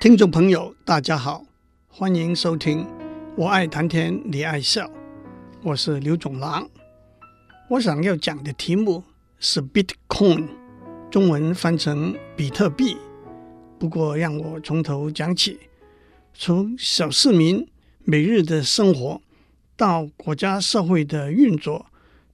听众朋友，大家好，欢迎收听《我爱谈天，你爱笑》，我是刘总郎。我想要讲的题目是 Bitcoin，中文翻成比特币。不过，让我从头讲起，从小市民每日的生活，到国家社会的运作，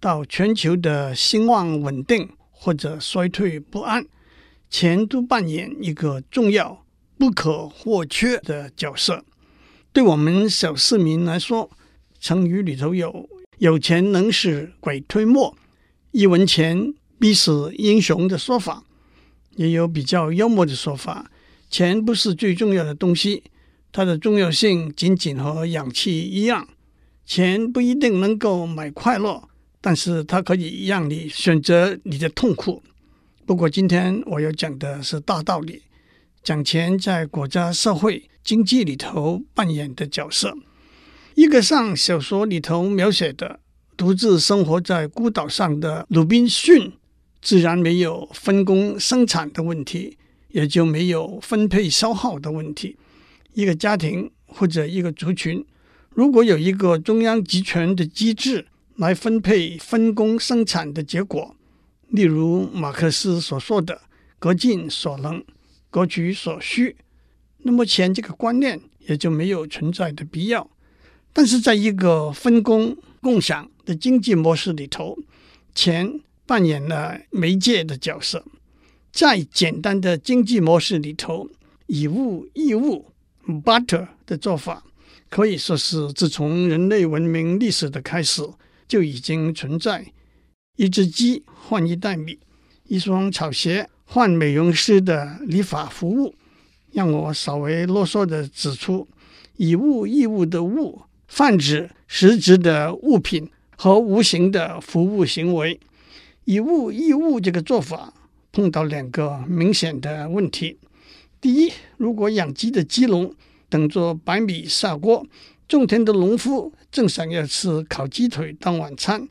到全球的兴旺稳定或者衰退不安，钱都扮演一个重要。不可或缺的角色，对我们小市民来说，成语里头有“有钱能使鬼推磨”，一文钱必死英雄的说法，也有比较幽默的说法：钱不是最重要的东西，它的重要性仅仅和氧气一样。钱不一定能够买快乐，但是它可以让你选择你的痛苦。不过今天我要讲的是大道理。讲钱在国家、社会、经济里头扮演的角色，一个像小说里头描写的独自生活在孤岛上的鲁滨逊，自然没有分工生产的问题，也就没有分配消耗的问题。一个家庭或者一个族群，如果有一个中央集权的机制来分配分工生产的结果，例如马克思所说的“各尽所能”。各取所需，那么钱这个观念也就没有存在的必要。但是，在一个分工共享的经济模式里头，钱扮演了媒介的角色。在简单的经济模式里头，以物易物 （barter） 的做法，可以说是自从人类文明历史的开始就已经存在。一只鸡换一袋米，一双草鞋。换美容师的理发服务，让我稍微啰嗦地指出，以物易物的物，泛指实质的物品和无形的服务行为。以物易物这个做法碰到两个明显的问题：第一，如果养鸡的鸡笼等着白米下锅，种田的农夫正想要吃烤鸡腿当晚餐，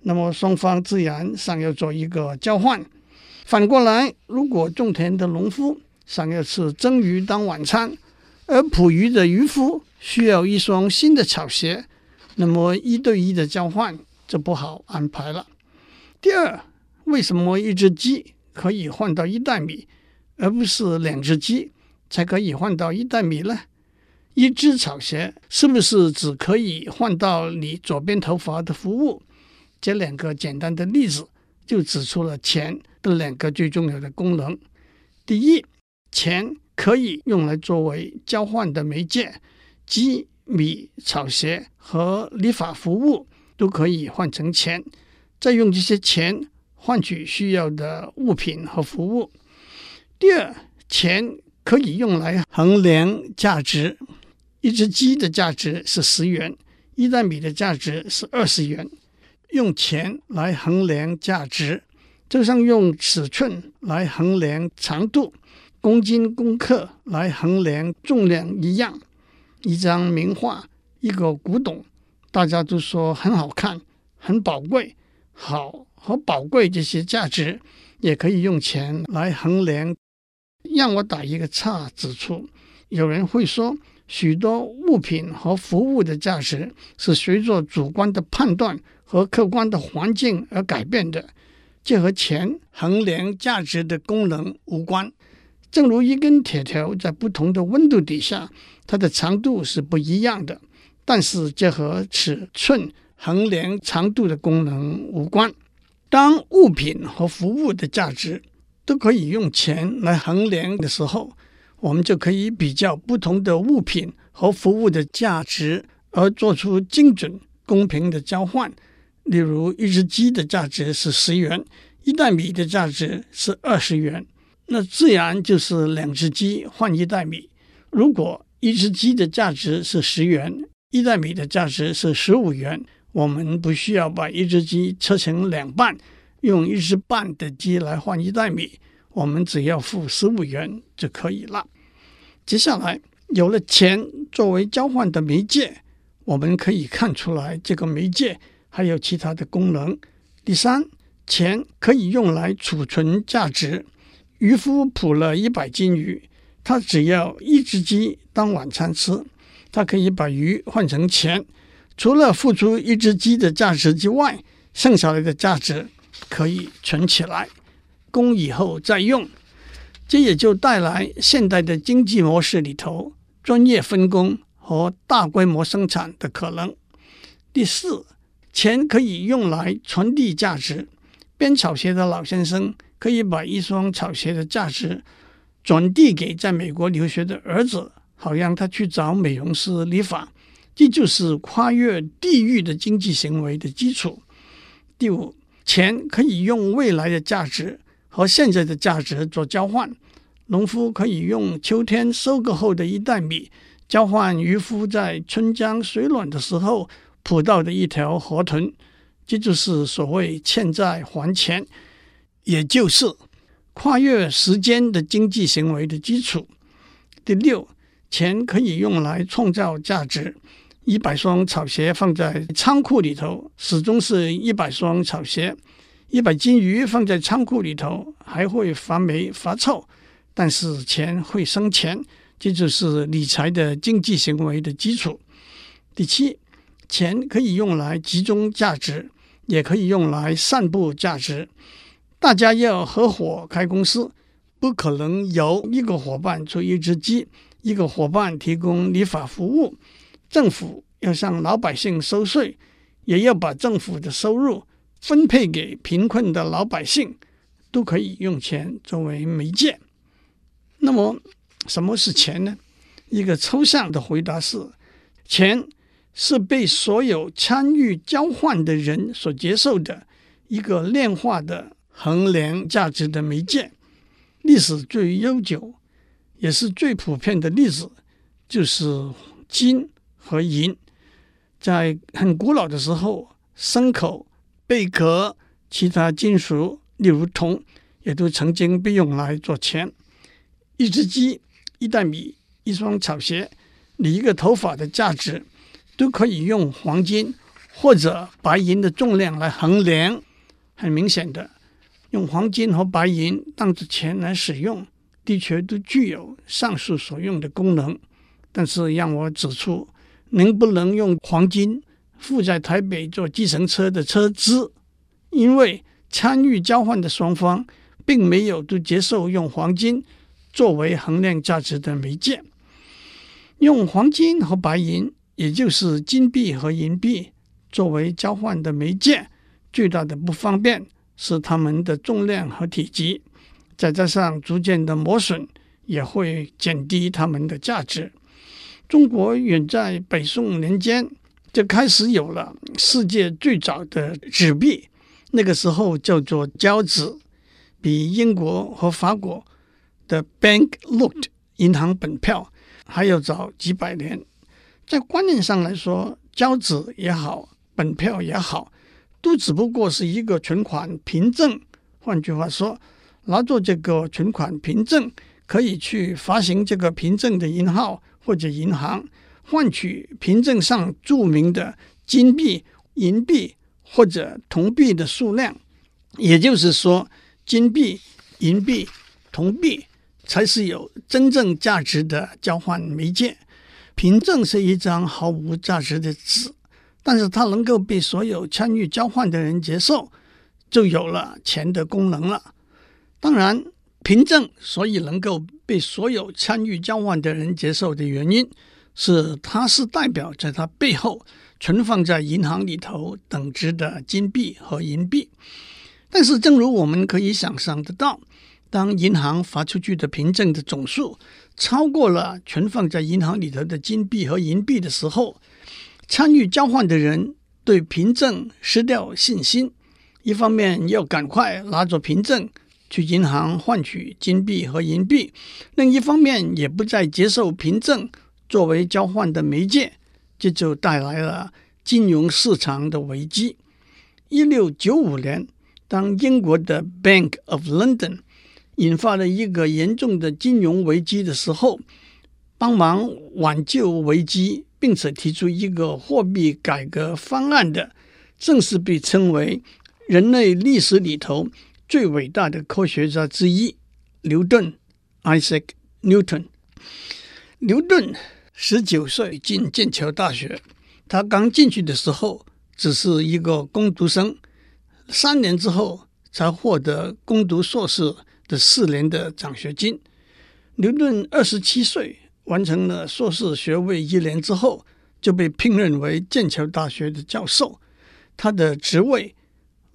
那么双方自然想要做一个交换。反过来，如果种田的农夫想要吃蒸鱼当晚餐，而捕鱼的渔夫需要一双新的草鞋，那么一对一的交换就不好安排了。第二，为什么一只鸡可以换到一袋米，而不是两只鸡才可以换到一袋米呢？一只草鞋是不是只可以换到你左边头发的服务？这两个简单的例子就指出了钱。这两个最重要的功能：第一，钱可以用来作为交换的媒介，鸡、米、草鞋和理发服务都可以换成钱，再用这些钱换取需要的物品和服务。第二，钱可以用来衡量价值，一只鸡的价值是十元，一袋米的价值是二十元，用钱来衡量价值。就像用尺寸来衡量长度，公斤公克来衡量重量一样。一张名画，一个古董，大家都说很好看，很宝贵。好和宝贵这些价值，也可以用钱来衡量。让我打一个岔，指出有人会说，许多物品和服务的价值是随着主观的判断和客观的环境而改变的。这和钱衡量价值的功能无关。正如一根铁条在不同的温度底下，它的长度是不一样的。但是这和尺寸衡量长度的功能无关。当物品和服务的价值都可以用钱来衡量的时候，我们就可以比较不同的物品和服务的价值，而做出精准公平的交换。例如，一只鸡的价值是十元，一袋米的价值是二十元，那自然就是两只鸡换一袋米。如果一只鸡的价值是十元，一袋米的价值是十五元，我们不需要把一只鸡切成两半，用一只半的鸡来换一袋米，我们只要付十五元就可以了。接下来，有了钱作为交换的媒介，我们可以看出来这个媒介。还有其他的功能。第三，钱可以用来储存价值。渔夫捕了一百斤鱼，他只要一只鸡当晚餐吃，他可以把鱼换成钱。除了付出一只鸡的价值之外，剩下来的价值可以存起来，供以后再用。这也就带来现代的经济模式里头专业分工和大规模生产的可能。第四，钱可以用来传递价值。编草鞋的老先生可以把一双草鞋的价值转递给在美国留学的儿子，好让他去找美容师理发。这就是跨越地域的经济行为的基础。第五，钱可以用未来的价值和现在的价值做交换。农夫可以用秋天收割后的一袋米，交换渔夫在春江水暖的时候捕到的一条河豚。这就是所谓欠债还钱，也就是跨越时间的经济行为的基础。第六，钱可以用来创造价值。一百双草鞋放在仓库里头，始终是一百双草鞋；一百斤鱼放在仓库里头，还会发霉发臭。但是钱会生钱，这就是理财的经济行为的基础。第七，钱可以用来集中价值。也可以用来散布价值。大家要合伙开公司，不可能由一个伙伴出一只鸡，一个伙伴提供理发服务。政府要向老百姓收税，也要把政府的收入分配给贫困的老百姓，都可以用钱作为媒介。那么，什么是钱呢？一个抽象的回答是：钱。是被所有参与交换的人所接受的一个量化的衡量价值的媒介。历史最悠久也是最普遍的例子就是金和银。在很古老的时候，牲口、贝壳、其他金属，例如铜，也都曾经被用来做钱。一只鸡、一袋米、一双草鞋、你一个头发的价值。都可以用黄金或者白银的重量来衡量。很明显的，用黄金和白银当作钱来使用，的确都具有上述所用的功能。但是让我指出，能不能用黄金付在台北坐计程车的车资？因为参与交换的双方并没有都接受用黄金作为衡量价值的媒介，用黄金和白银。也就是金币和银币作为交换的媒介，最大的不方便是它们的重量和体积，再加上逐渐的磨损，也会减低它们的价值。中国远在北宋年间就开始有了世界最早的纸币，那个时候叫做交子，比英国和法国的 banknote 银行本票还要早几百年。在观念上来说，交子也好，本票也好，都只不过是一个存款凭证。换句话说，拿着这个存款凭证，可以去发行这个凭证的银号或者银行，换取凭证上注明的金币、银币或者铜币的数量。也就是说，金币、银币、铜币才是有真正价值的交换媒介。凭证是一张毫无价值的纸，但是它能够被所有参与交换的人接受，就有了钱的功能了。当然，凭证所以能够被所有参与交换的人接受的原因，是它是代表在它背后存放在银行里头等值的金币和银币。但是，正如我们可以想象得到，当银行发出去的凭证的总数，超过了存放在银行里头的金币和银币的时候，参与交换的人对凭证失掉信心。一方面要赶快拿着凭证去银行换取金币和银币，另一方面也不再接受凭证作为交换的媒介，这就带来了金融市场的危机。一六九五年，当英国的 Bank of London 引发了一个严重的金融危机的时候，帮忙挽救危机，并且提出一个货币改革方案的，正是被称为人类历史里头最伟大的科学家之一——牛顿 （Isaac Newton）。牛顿十九岁进剑桥大学，他刚进去的时候只是一个工读生，三年之后才获得攻读硕士的四年的奖学金。牛顿二十七岁完成了硕士学位一年之后，就被聘任为剑桥大学的教授。他的职位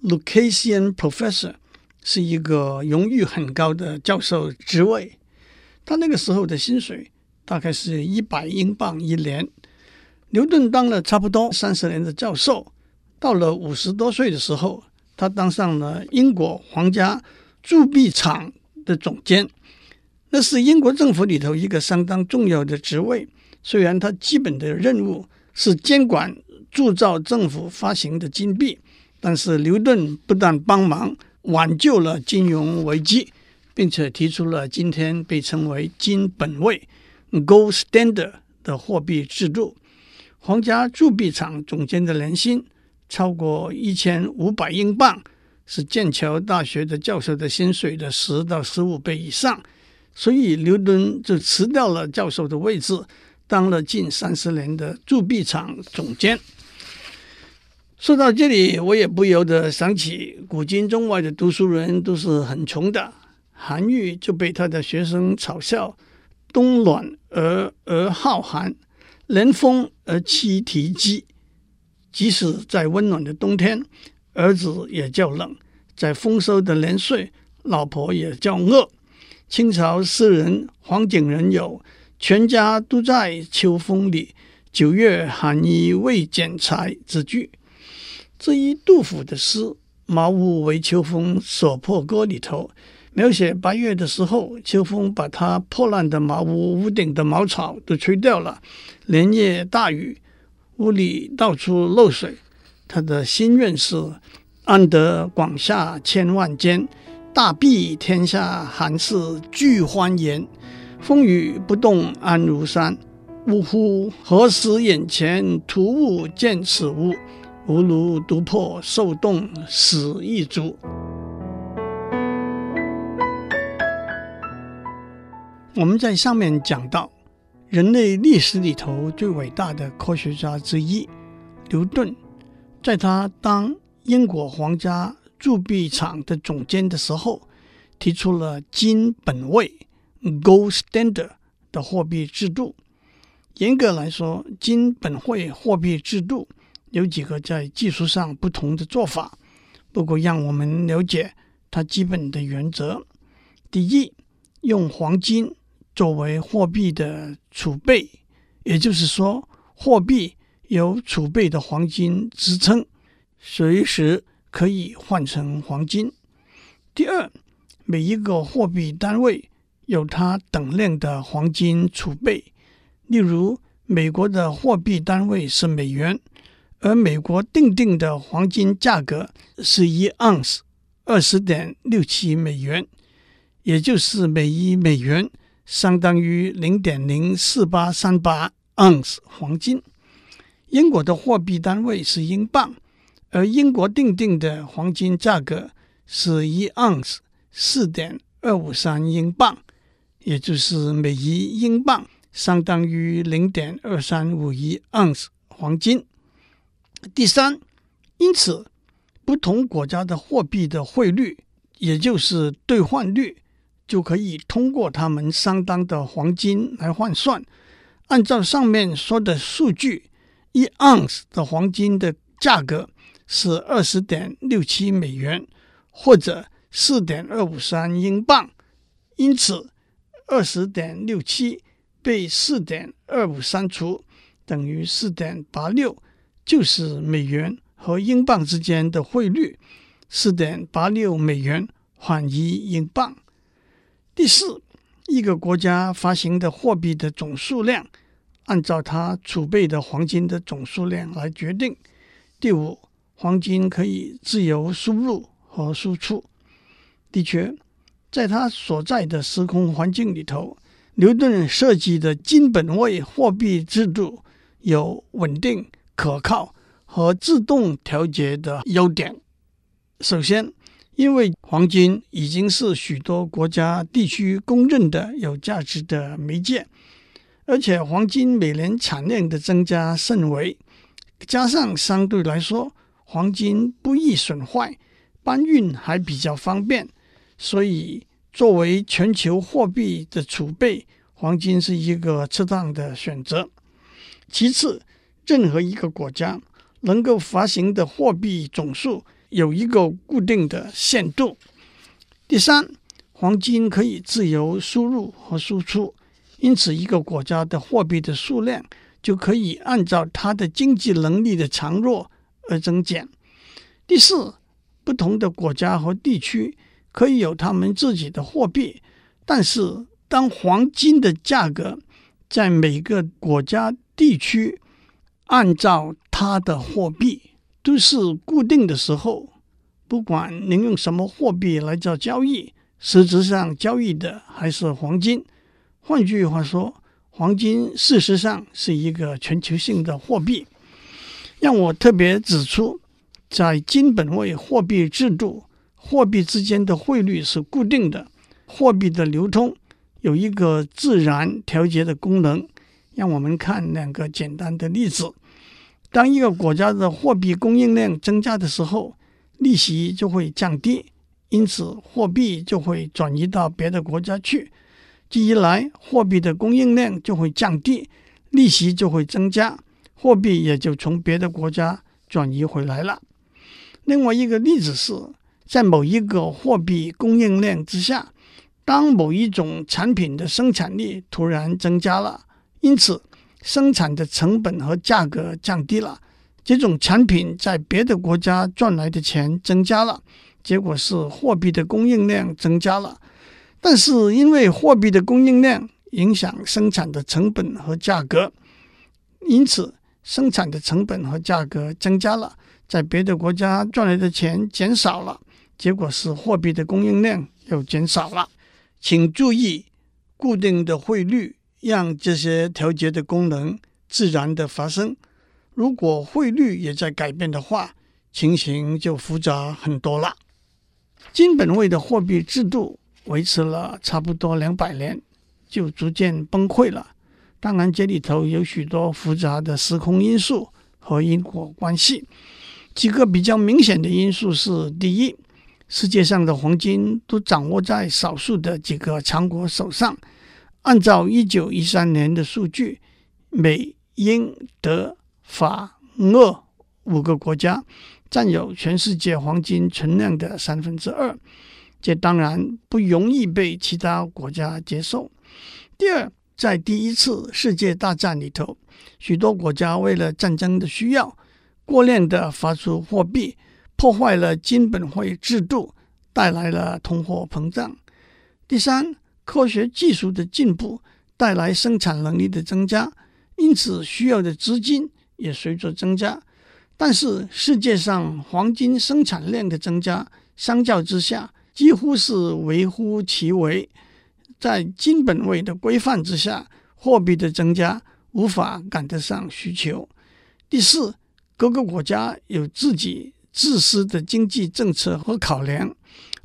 Lucasian Professor 是一个荣誉很高的教授职位。他那个时候的薪水大概是一百英镑一年。牛顿当了差不多三十年的教授，到了五十多岁的时候，他当上了英国皇家铸币厂的总监。那是英国政府里头一个相当重要的职位。虽然他基本的任务是监管铸造政府发行的金币，但是牛顿不但帮忙挽救了金融危机，并且提出了今天被称为金本位 （Gold Standard） 的货币制度。皇家铸币厂总监的年薪超过一千五百英镑，是剑桥大学的教授的薪水的十到十五倍以上。所以牛顿就辞掉了教授的位置，当了近三十年的铸币厂总监。说到这里，我也不由得想起，古今中外的读书人都是很穷的。韩愈就被他的学生嘲笑：“冬暖而而好寒，年丰而妻啼饥。”即使在温暖的冬天，儿子也叫冷；在丰收的年岁，老婆也叫饿。清朝诗人黄景仁有“全家都在秋风里，九月寒衣未剪裁”之句。这一杜甫的诗《茅屋为秋风所破歌》里头，描写八月的时候，秋风把他破烂的茅屋屋顶的茅草都吹掉了，连夜大雨，屋里到处漏水。他的心愿是“安得广厦千万间”。大庇天下寒士俱欢颜，风雨不动安如山。呜呼！何时眼前突兀见此屋？吾庐独破受冻死亦足。我们在上面讲到，人类历史里头最伟大的科学家之一牛顿，在他当英国皇家。铸币厂的总监的时候，提出了金本位 （Gold Standard） 的货币制度。严格来说，金本位货币制度有几个在技术上不同的做法。不过，让我们了解它基本的原则：第一，用黄金作为货币的储备，也就是说，货币有储备的黄金支撑，随时。可以换成黄金。第二，每一个货币单位有它等量的黄金储备。例如，美国的货币单位是美元，而美国定定的黄金价格是一盎司二十点六七美元，也就是每一美元相当于零点零四八三八盎司黄金。英国的货币单位是英镑。而英国定定的黄金价格是一盎司四点二五三英镑，也就是每一英镑相当于零点二三五一盎司黄金。第三，因此不同国家的货币的汇率，也就是兑换率，就可以通过他们相当的黄金来换算。按照上面说的数据，一盎司的黄金的价格。是二十点六七美元，或者四点二五三英镑。因此，二十点六七被四点二五删除，等于四点八六，就是美元和英镑之间的汇率。四点八六美元换一英镑。第四，一个国家发行的货币的总数量，按照它储备的黄金的总数量来决定。第五。黄金可以自由输入和输出。的确，在他所在的时空环境里头，牛顿设计的金本位货币制度有稳定、可靠和自动调节的优点。首先，因为黄金已经是许多国家地区公认的有价值的媒介，而且黄金每年产量的增加甚微，加上相对来说黄金不易损坏，搬运还比较方便，所以作为全球货币的储备，黄金是一个适当的选择。其次，任何一个国家能够发行的货币总数有一个固定的限度。第三，黄金可以自由输入和输出，因此一个国家的货币的数量就可以按照它的经济能力的强弱而增减。第四，不同的国家和地区可以有他们自己的货币，但是当黄金的价格在每个国家地区按照它的货币都是固定的时候，不管您用什么货币来做交易，实质上交易的还是黄金。换句话说，黄金事实上是一个全球性的货币。让我特别指出，在金本位货币制度，货币之间的汇率是固定的，货币的流通有一个自然调节的功能。让我们看两个简单的例子。当一个国家的货币供应量增加的时候，利息就会降低，因此货币就会转移到别的国家去。这一来，货币的供应量就会降低，利息就会增加，货币也就从别的国家转移回来了。另外一个例子是，在某一个货币供应量之下，当某一种产品的生产力突然增加了，因此，生产的成本和价格降低了，这种产品在别的国家赚来的钱增加了，结果是货币的供应量增加了。但是因为货币的供应量影响生产的成本和价格，因此生产的成本和价格增加了，在别的国家赚来的钱减少了，结果是货币的供应量又减少了。请注意，固定的汇率。让这些调节的功能自然的发生。如果汇率也在改变的话，情形就复杂很多了。金本位的货币制度维持了差不多两百年，就逐渐崩溃了。当然，这里头有许多复杂的时空因素和因果关系。几个比较明显的因素是：第一，世界上的黄金都掌握在少数的几个强国手上。按照一九一三年的数据，美、英、德、法、俄五个国家占有全世界黄金存量的三分之二，这当然不容易被其他国家接受。第二，在第一次世界大战里头，许多国家为了战争的需要，过量的发出货币，破坏了金本位制度，带来了通货膨胀。第三，科学技术的进步带来生产能力的增加，因此需要的资金也随着增加。但是世界上黄金生产量的增加，相较之下几乎是微乎其微。在金本位的规范之下，货币的增加无法赶得上需求。第四，各个国家有自己自私的经济政策和考量，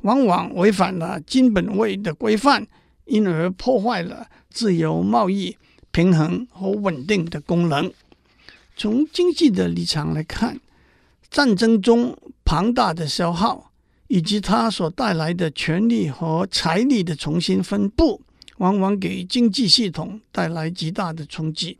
往往违反了金本位的规范。因而破坏了自由贸易平衡和稳定的功能。从经济的立场来看，战争中庞大的消耗以及它所带来的权力和财力的重新分布，往往给经济系统带来极大的冲击。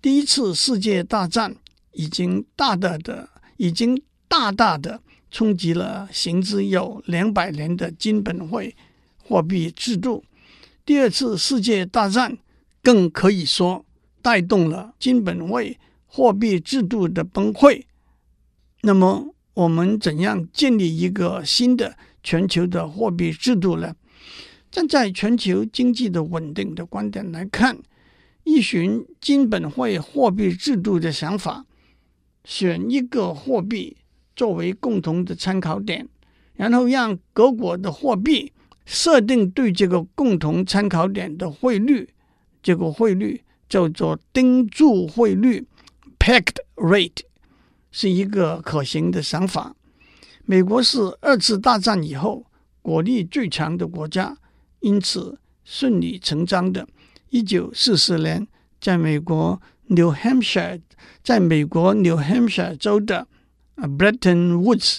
第一次世界大战已经大大的、已经大大的冲击了行之有两百年的金本位货币制度。第二次世界大战更可以说带动了金本位货币制度的崩溃。那么，我们怎样建立一个新的全球的货币制度呢？站在全球经济的稳定的观点来看，一循金本位货币制度的想法，选一个货币作为共同的参考点，然后让各国的货币。设定对这个共同参考点的汇率，这个汇率叫做钉住汇率 （pegged rate），是一个可行的想法。美国是二次大战以后国力最强的国家，因此顺理成章的，一九四四年，在美国 New Hampshire，在美国 New Hampshire 州的 Bretton Woods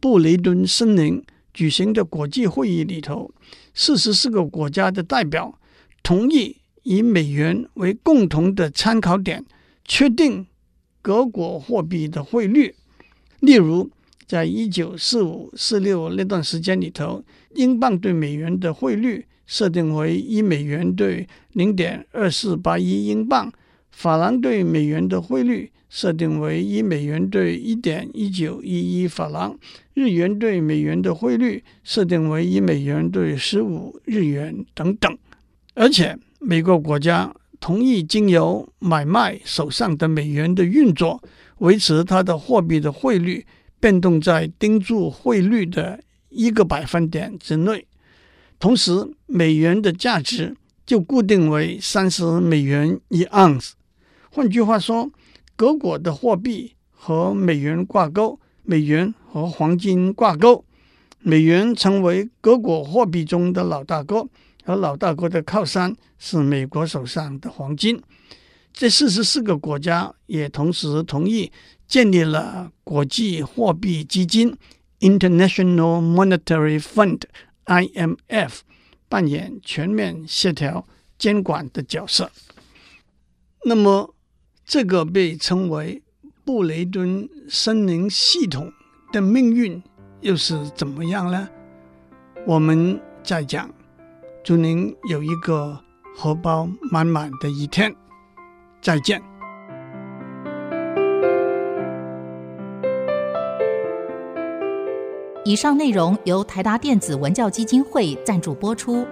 布雷顿森林举行的国际会议里头，四十四个国家的代表同意以美元为共同的参考点，确定各国货币的汇率。例如，在一九四五、四六那段时间里头，英镑对美元的汇率设定为一美元兑零点二四八一英镑；法郎对美元的汇率设定为一美元兑一点一九一一法郎；日元对美元的汇率设定为一美元兑十五日元等等。而且，每个国家同意经由买卖手上的美元的运作，维持它的货币的汇率。变动在盯住汇率的一个百分点之内，同时美元的价值就固定为三十美元一盎司。换句话说，各国的货币和美元挂钩，美元和黄金挂钩，美元成为各国货币中的老大哥，和老大哥的靠山是美国手上的黄金。这四十四个国家也同时同意。建立了国际货币基金 （International Monetary Fund，IMF），扮演全面协调监管的角色。那么，这个被称为布雷顿森林系统的命运又是怎么样呢？我们再讲。祝您有一个荷包满满的一天。再见。以上内容由台达电子文教基金会赞助播出。